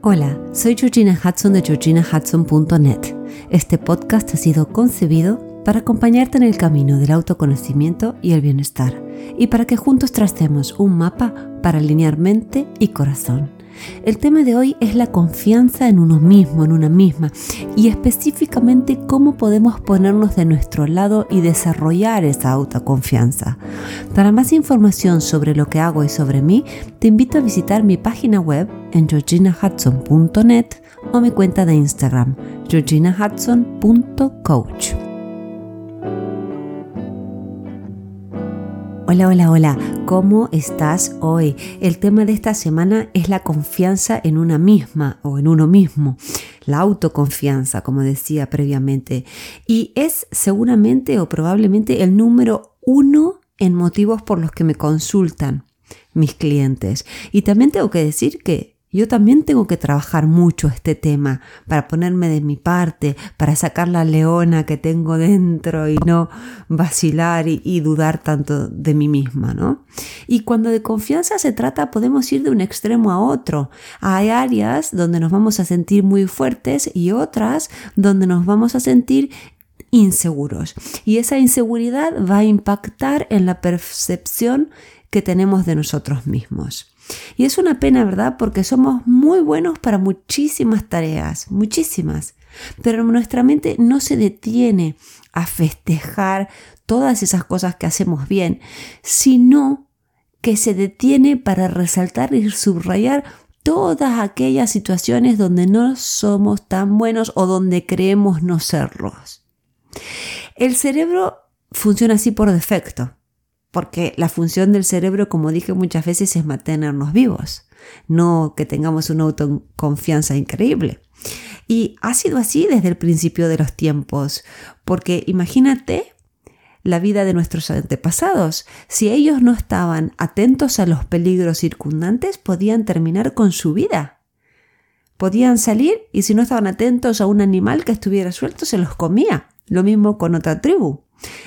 Hola, soy Georgina Hudson de georginahudson.net. Este podcast ha sido concebido para acompañarte en el camino del autoconocimiento y el bienestar, y para que juntos tracemos un mapa para alinear mente y corazón. El tema de hoy es la confianza en uno mismo, en una misma, y específicamente cómo podemos ponernos de nuestro lado y desarrollar esa autoconfianza. Para más información sobre lo que hago y sobre mí, te invito a visitar mi página web en georginahudson.net o mi cuenta de Instagram, georginahudson.coach. Hola, hola, hola, ¿cómo estás hoy? El tema de esta semana es la confianza en una misma o en uno mismo, la autoconfianza, como decía previamente, y es seguramente o probablemente el número uno en motivos por los que me consultan mis clientes. Y también tengo que decir que yo también tengo que trabajar mucho este tema para ponerme de mi parte, para sacar la leona que tengo dentro y no vacilar y, dudar tanto de mí misma, ¿no? Y cuando de confianza se trata, podemos ir de un extremo a otro. Hay áreas donde nos vamos a sentir muy fuertes y otras donde nos vamos a sentir inseguros. Y esa inseguridad va a impactar en la percepción que tenemos de nosotros mismos. Y es una pena, ¿verdad? Porque somos muy buenos para muchísimas tareas, muchísimas. Pero nuestra mente no se detiene a festejar todas esas cosas que hacemos bien, sino que se detiene para resaltar y subrayar todas aquellas situaciones donde no somos tan buenos o donde creemos no serlos. El cerebro funciona así por defecto porque la función del cerebro, como dije muchas veces, es mantenernos vivos, no que tengamos una autoconfianza increíble. Y ha sido así desde el principio de los tiempos, porque imagínate la vida de nuestros antepasados. Si ellos no estaban atentos a los peligros circundantes, podían terminar con su vida. Podían salir y si no estaban atentos a un animal que estuviera suelto, se los comía. Lo mismo con otra tribu.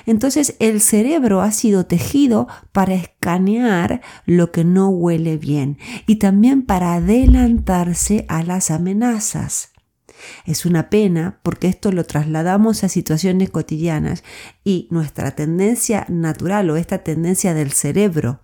Entonces el cerebro ha sido tejido para escanear lo que no huele bien y también para adelantarse a las amenazas. Es una pena porque esto lo trasladamos a situaciones cotidianas y nuestra tendencia natural o esta tendencia del cerebro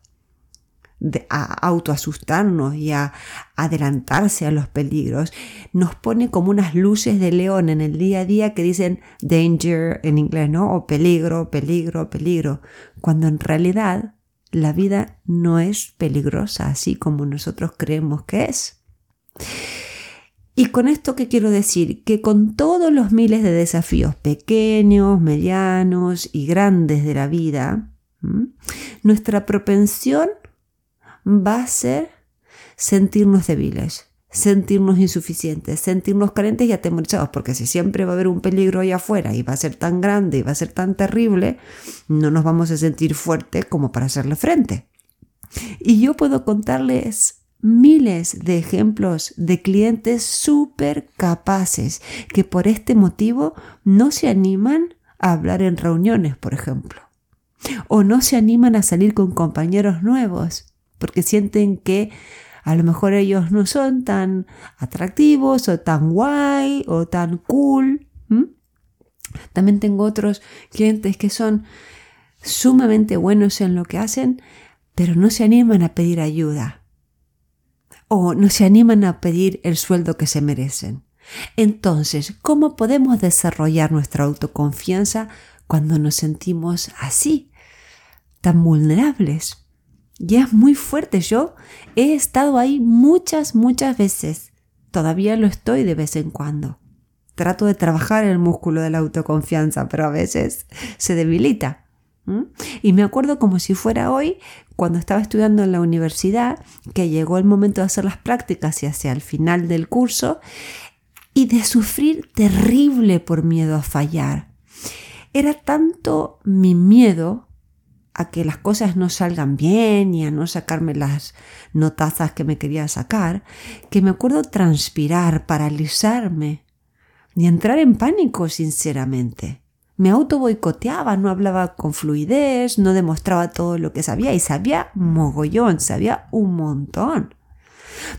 a autoasustarnos y a adelantarse a los peligros, nos pone como unas luces de león en el día a día que dicen danger en inglés, ¿no? O peligro, peligro, peligro, cuando en realidad la vida no es peligrosa así como nosotros creemos que es. Y con esto qué quiero decir? Que con todos los miles de desafíos pequeños, medianos y grandes de la vida, nuestra propensión va a ser sentirnos débiles, sentirnos insuficientes, sentirnos carentes y atemorizados, porque si siempre va a haber un peligro ahí afuera y va a ser tan grande y va a ser tan terrible, no nos vamos a sentir fuertes como para hacerle frente. Y yo puedo contarles miles de ejemplos de clientes súper capaces que por este motivo no se animan a hablar en reuniones, por ejemplo, o no se animan a salir con compañeros nuevos porque sienten que a lo mejor ellos no son tan atractivos o tan guay o tan cool. También tengo otros clientes que son sumamente buenos en lo que hacen, pero no se animan a pedir ayuda o no se animan a pedir el sueldo que se merecen. Entonces, ¿cómo podemos desarrollar nuestra autoconfianza cuando nos sentimos así, tan vulnerables? Y es muy fuerte. Yo he estado ahí muchas, muchas veces. Todavía lo estoy de vez en cuando. Trato de trabajar el músculo de la autoconfianza, pero a veces se debilita. Y me acuerdo como si fuera hoy, cuando estaba estudiando en la universidad, que llegó el momento de hacer las prácticas y hacia el final del curso, y de sufrir terrible por miedo a fallar. Era tanto mi miedo a que las cosas no salgan bien y a no sacarme las notazas que me quería sacar, que me acuerdo transpirar, paralizarme y entrar en pánico, sinceramente. Me auto boicoteaba, no hablaba con fluidez, no demostraba todo lo que sabía y sabía mogollón, sabía un montón.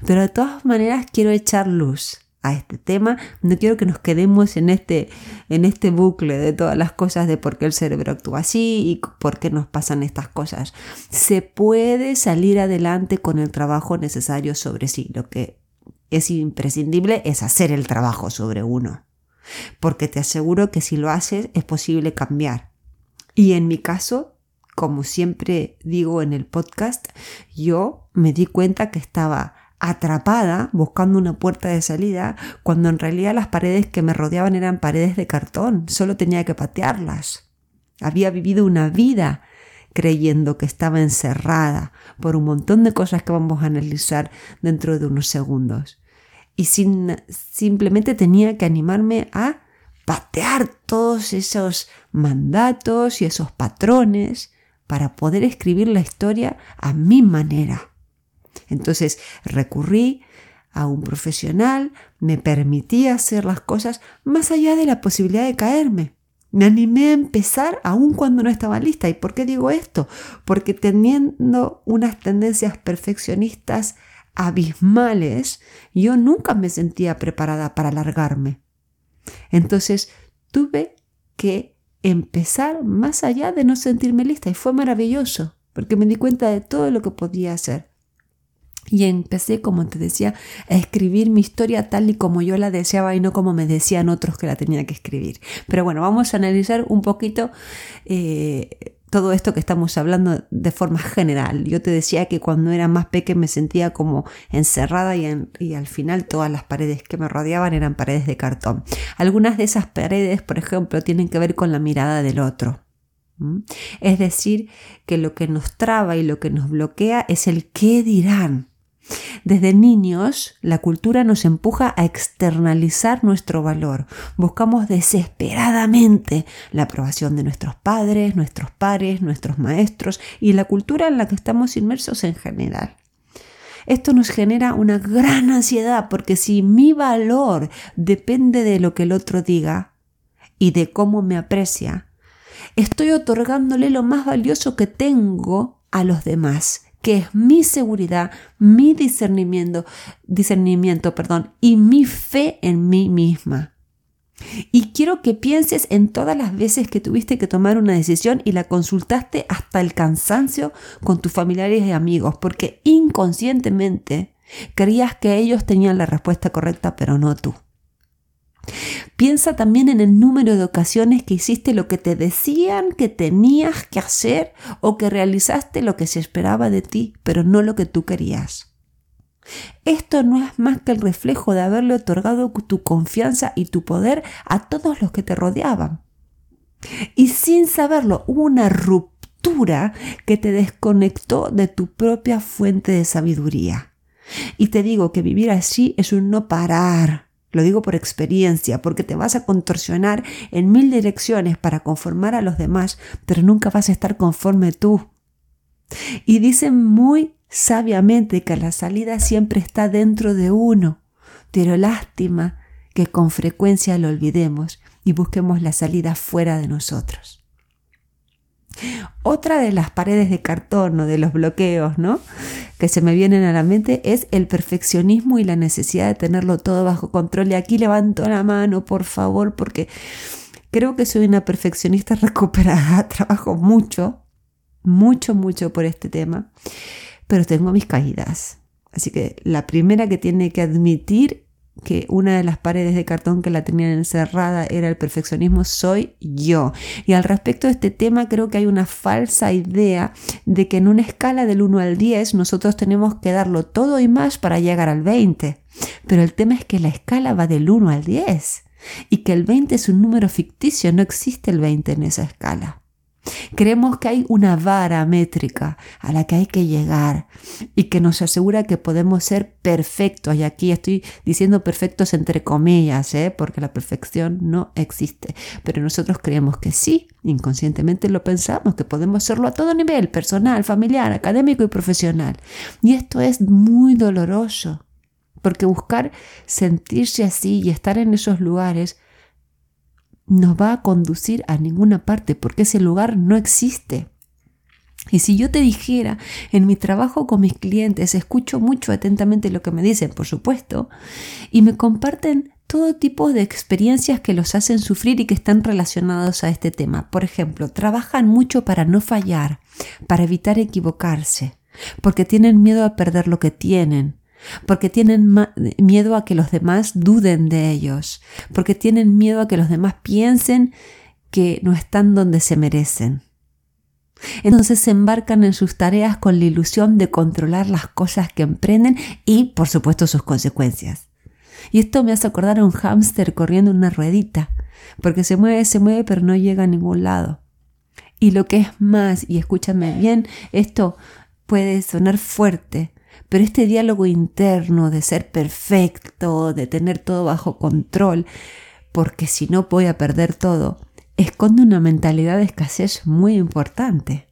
Pero de todas maneras quiero echar luz a este tema. No quiero que nos quedemos en este, en este bucle de todas las cosas de por qué el cerebro actúa así y por qué nos pasan estas cosas. Se puede salir adelante con el trabajo necesario sobre sí. Lo que es imprescindible es hacer el trabajo sobre uno. Porque te aseguro que si lo haces es posible cambiar. Y en mi caso, como siempre digo en el podcast, yo me di cuenta que estaba atrapada buscando una puerta de salida cuando en realidad las paredes que me rodeaban eran paredes de cartón, solo tenía que patearlas. Había vivido una vida creyendo que estaba encerrada por un montón de cosas que vamos a analizar dentro de unos segundos. Y sin, simplemente tenía que animarme a patear todos esos mandatos y esos patrones para poder escribir la historia a mi manera. Entonces recurrí a un profesional, me permití hacer las cosas más allá de la posibilidad de caerme. Me animé a empezar aun cuando no estaba lista. ¿Y por qué digo esto? Porque teniendo unas tendencias perfeccionistas abismales, yo nunca me sentía preparada para largarme. Entonces tuve que empezar más allá de no sentirme lista y fue maravilloso porque me di cuenta de todo lo que podía hacer. Y empecé, como te decía, a escribir mi historia tal y como yo la deseaba y no como me decían otros que la tenía que escribir. Pero bueno, vamos a analizar un poquito eh, todo esto que estamos hablando de forma general. Yo te decía que cuando era más pequeña me sentía como encerrada y, y, al final todas las paredes que me rodeaban eran paredes de cartón. Algunas de esas paredes, por ejemplo, tienen que ver con la mirada del otro. Es decir, que lo que nos traba y lo que nos bloquea es el qué dirán. Desde niños, la cultura nos empuja a externalizar nuestro valor. Buscamos desesperadamente la aprobación de nuestros padres, nuestros pares, nuestros maestros y la cultura en la que estamos inmersos en general. Esto nos genera una gran ansiedad porque si mi valor depende de lo que el otro diga y de cómo me aprecia, estoy otorgándole lo más valioso que tengo a los demás que es mi seguridad, mi discernimiento, discernimiento, perdón, y mi fe en mí misma. Y quiero que pienses en todas las veces que tuviste que tomar una decisión y la consultaste hasta el cansancio con tus familiares y amigos, porque inconscientemente creías que ellos tenían la respuesta correcta, pero no tú. Piensa también en el número de ocasiones que hiciste lo que te decían que tenías que hacer o que realizaste lo que se esperaba de ti, pero no lo que tú querías. Esto no es más que el reflejo de haberle otorgado tu confianza y tu poder a todos los que te rodeaban. Y sin saberlo, hubo una ruptura que te desconectó de tu propia fuente de sabiduría. Y te digo que vivir así es un no parar, lo digo por experiencia, porque te vas a contorsionar en mil direcciones para conformar a los demás, pero nunca vas a estar conforme tú. Y dicen muy sabiamente que la salida siempre está dentro de uno, pero lástima que con frecuencia lo olvidemos y busquemos la salida fuera de nosotros. Otra de las paredes de cartón o de los bloqueos, ¿no? Que se me vienen a la mente es el perfeccionismo y la necesidad de tenerlo todo bajo control. Y aquí levanto la mano, por favor, porque creo que soy una perfeccionista recuperada. Trabajo mucho, mucho, mucho por este tema, pero tengo mis caídas. Así que la primera que tiene que admitir que una de las paredes de cartón que la tenían encerrada era el perfeccionismo, soy yo. Y al respecto de este tema creo que hay una falsa idea de que en una escala del 1 al 10 nosotros tenemos que darlo todo y más para llegar al 20. Pero el tema es que la escala va del 1 al 10 y que el 20 es un número ficticio, no existe el 20 en esa escala. Creemos que hay una vara métrica a la que hay que llegar y que nos asegura que podemos ser perfectos. Y aquí estoy diciendo perfectos entre comillas, ¿eh? porque la perfección no existe. Pero nosotros creemos que sí, inconscientemente lo pensamos, que podemos serlo a todo nivel, personal, familiar, académico y profesional. Y esto es muy doloroso, porque buscar sentirse así y estar en esos lugares nos va a conducir a ninguna parte porque ese lugar no existe. Y si yo te dijera, en mi trabajo con mis clientes, escucho mucho atentamente lo que me dicen, por supuesto, y me comparten todo tipo de experiencias que los hacen sufrir y que están relacionados a este tema. Por ejemplo, trabajan mucho para no fallar, para evitar equivocarse, porque tienen miedo a perder lo que tienen, porque tienen miedo a que los demás duden de ellos, porque tienen miedo a que los demás piensen que no están donde se merecen. Entonces se embarcan en sus tareas con la ilusión de controlar las cosas que emprenden y, por supuesto, sus consecuencias. Y esto me hace acordar a un hámster corriendo en una ruedita, porque se mueve, se mueve, pero no llega a ningún lado. Y lo que es más, y escúchame bien, esto puede sonar fuerte, pero este diálogo interno de ser perfecto, de tener todo bajo control, porque si no voy a perder todo, esconde una mentalidad de escasez muy importante.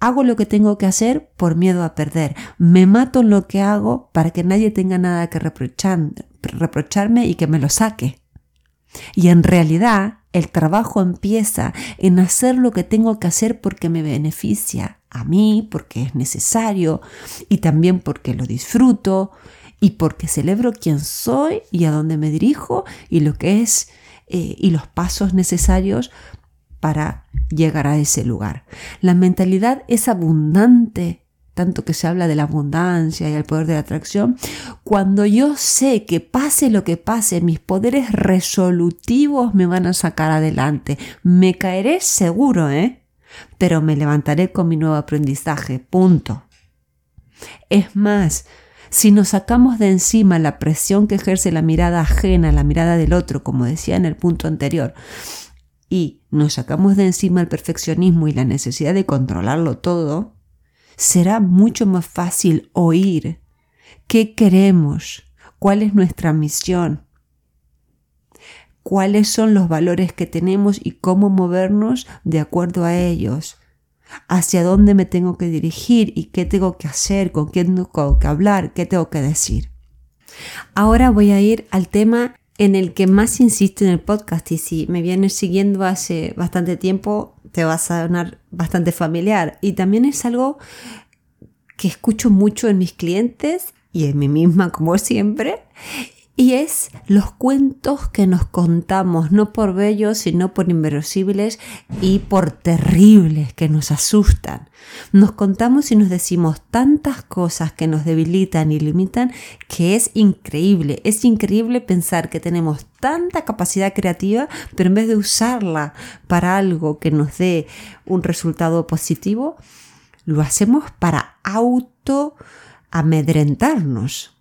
Hago lo que tengo que hacer por miedo a perder. Me mato en lo que hago para que nadie tenga nada que reprocharme y que me lo saque. Y en realidad el trabajo empieza en hacer lo que tengo que hacer porque me beneficia a mí, porque es necesario y también porque lo disfruto y porque celebro quién soy y a dónde me dirijo y lo que es eh, y los pasos necesarios para llegar a ese lugar. La mentalidad es abundante, tanto que se habla de la abundancia y el poder de la atracción, cuando yo sé que pase lo que pase, mis poderes resolutivos me van a sacar adelante. Me caeré seguro, ¿eh? Pero me levantaré con mi nuevo aprendizaje, punto. Es más, si nos sacamos de encima la presión que ejerce la mirada ajena, la mirada del otro, como decía en el punto anterior, y nos sacamos de encima el perfeccionismo y la necesidad de controlarlo todo, será mucho más fácil oír qué queremos, cuál es nuestra misión, cuáles son los valores que tenemos y cómo movernos de acuerdo a ellos, hacia dónde me tengo que dirigir y qué tengo que hacer, con quién tengo que hablar, qué tengo que decir. Ahora voy a ir al tema en el que más insisto en el podcast y si me vienes siguiendo hace bastante tiempo te va a sonar bastante familiar y también es algo que escucho mucho en mis clientes y en mí misma como siempre y es los cuentos que nos contamos, no por bellos, sino por inverosímiles y por terribles que nos asustan. Nos contamos y nos decimos tantas cosas que nos debilitan y limitan que es increíble. Es increíble pensar que tenemos tanta capacidad creativa, pero en vez de usarla para algo que nos dé un resultado positivo, lo hacemos para auto amedrentarnos.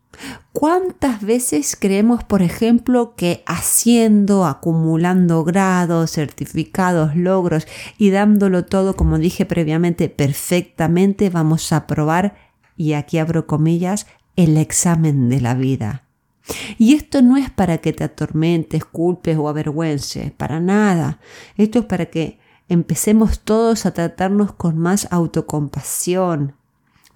¿Cuántas veces creemos, por ejemplo, que haciendo, acumulando grados, certificados, logros y dándolo todo, como dije previamente, perfectamente, vamos a aprobar, y aquí abro comillas, el examen de la vida? Y esto no es para que te atormentes, culpes o avergüences, para nada. Esto es para que empecemos todos a tratarnos con más autocompasión,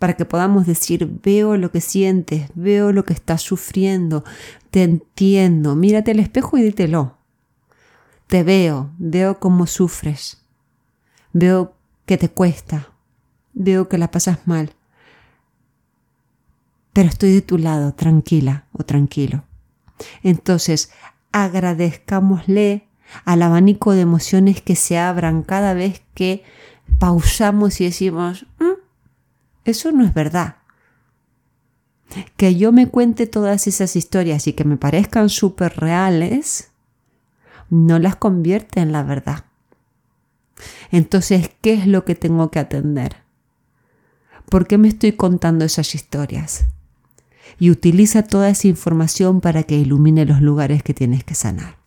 para que podamos decir, veo lo que sientes, veo lo que estás sufriendo, te entiendo, mírate al espejo y dítelo. Te veo, veo cómo sufres, veo que te cuesta, veo que la pasas mal, pero estoy de tu lado, tranquila o tranquilo. Entonces, agradezcámosle al abanico de emociones que se abran cada vez que pausamos y decimos, mm, eso no es verdad. Que yo me cuente todas esas historias y que me parezcan súper reales, no las convierte en la verdad. Entonces, ¿qué es lo que tengo que atender? ¿Por qué me estoy contando esas historias? Y utiliza toda esa información para que ilumine los lugares que tienes que sanar.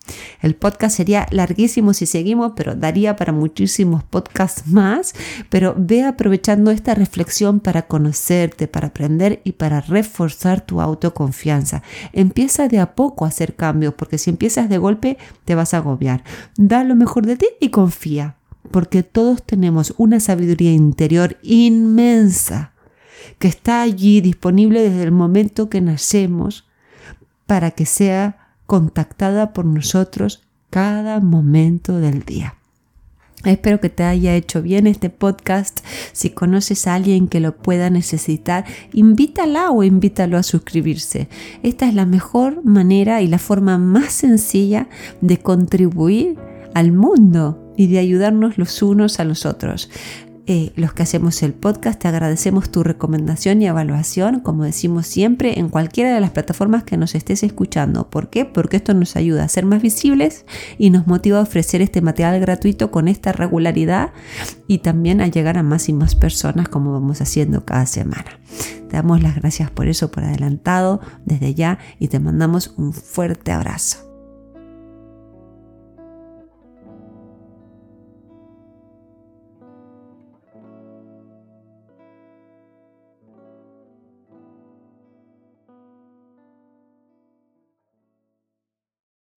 El podcast sería larguísimo si seguimos, pero daría para muchísimos podcasts más. Pero ve aprovechando esta reflexión para conocerte, para aprender y para reforzar tu autoconfianza. Empieza de a poco a hacer cambios, porque si empiezas de golpe te vas a agobiar. Da lo mejor de ti y confía, porque todos tenemos una sabiduría interior inmensa que está allí disponible desde el momento que nacemos para que sea contactada por nosotros cada momento del día. Espero que te haya hecho bien este podcast. Si conoces a alguien que lo pueda necesitar, invítala o invítalo a suscribirse. Esta es la mejor manera y la forma más sencilla de contribuir al mundo y de ayudarnos los unos a los otros. Eh, los que hacemos el podcast, te agradecemos tu recomendación y evaluación, como decimos siempre, en cualquiera de las plataformas que nos estés escuchando. ¿Por qué? Porque esto nos ayuda a ser más visibles y nos motiva a ofrecer este material gratuito con esta regularidad y también a llegar a más y más personas como vamos haciendo cada semana. Te damos las gracias por eso, por adelantado, desde ya, y te mandamos un fuerte abrazo.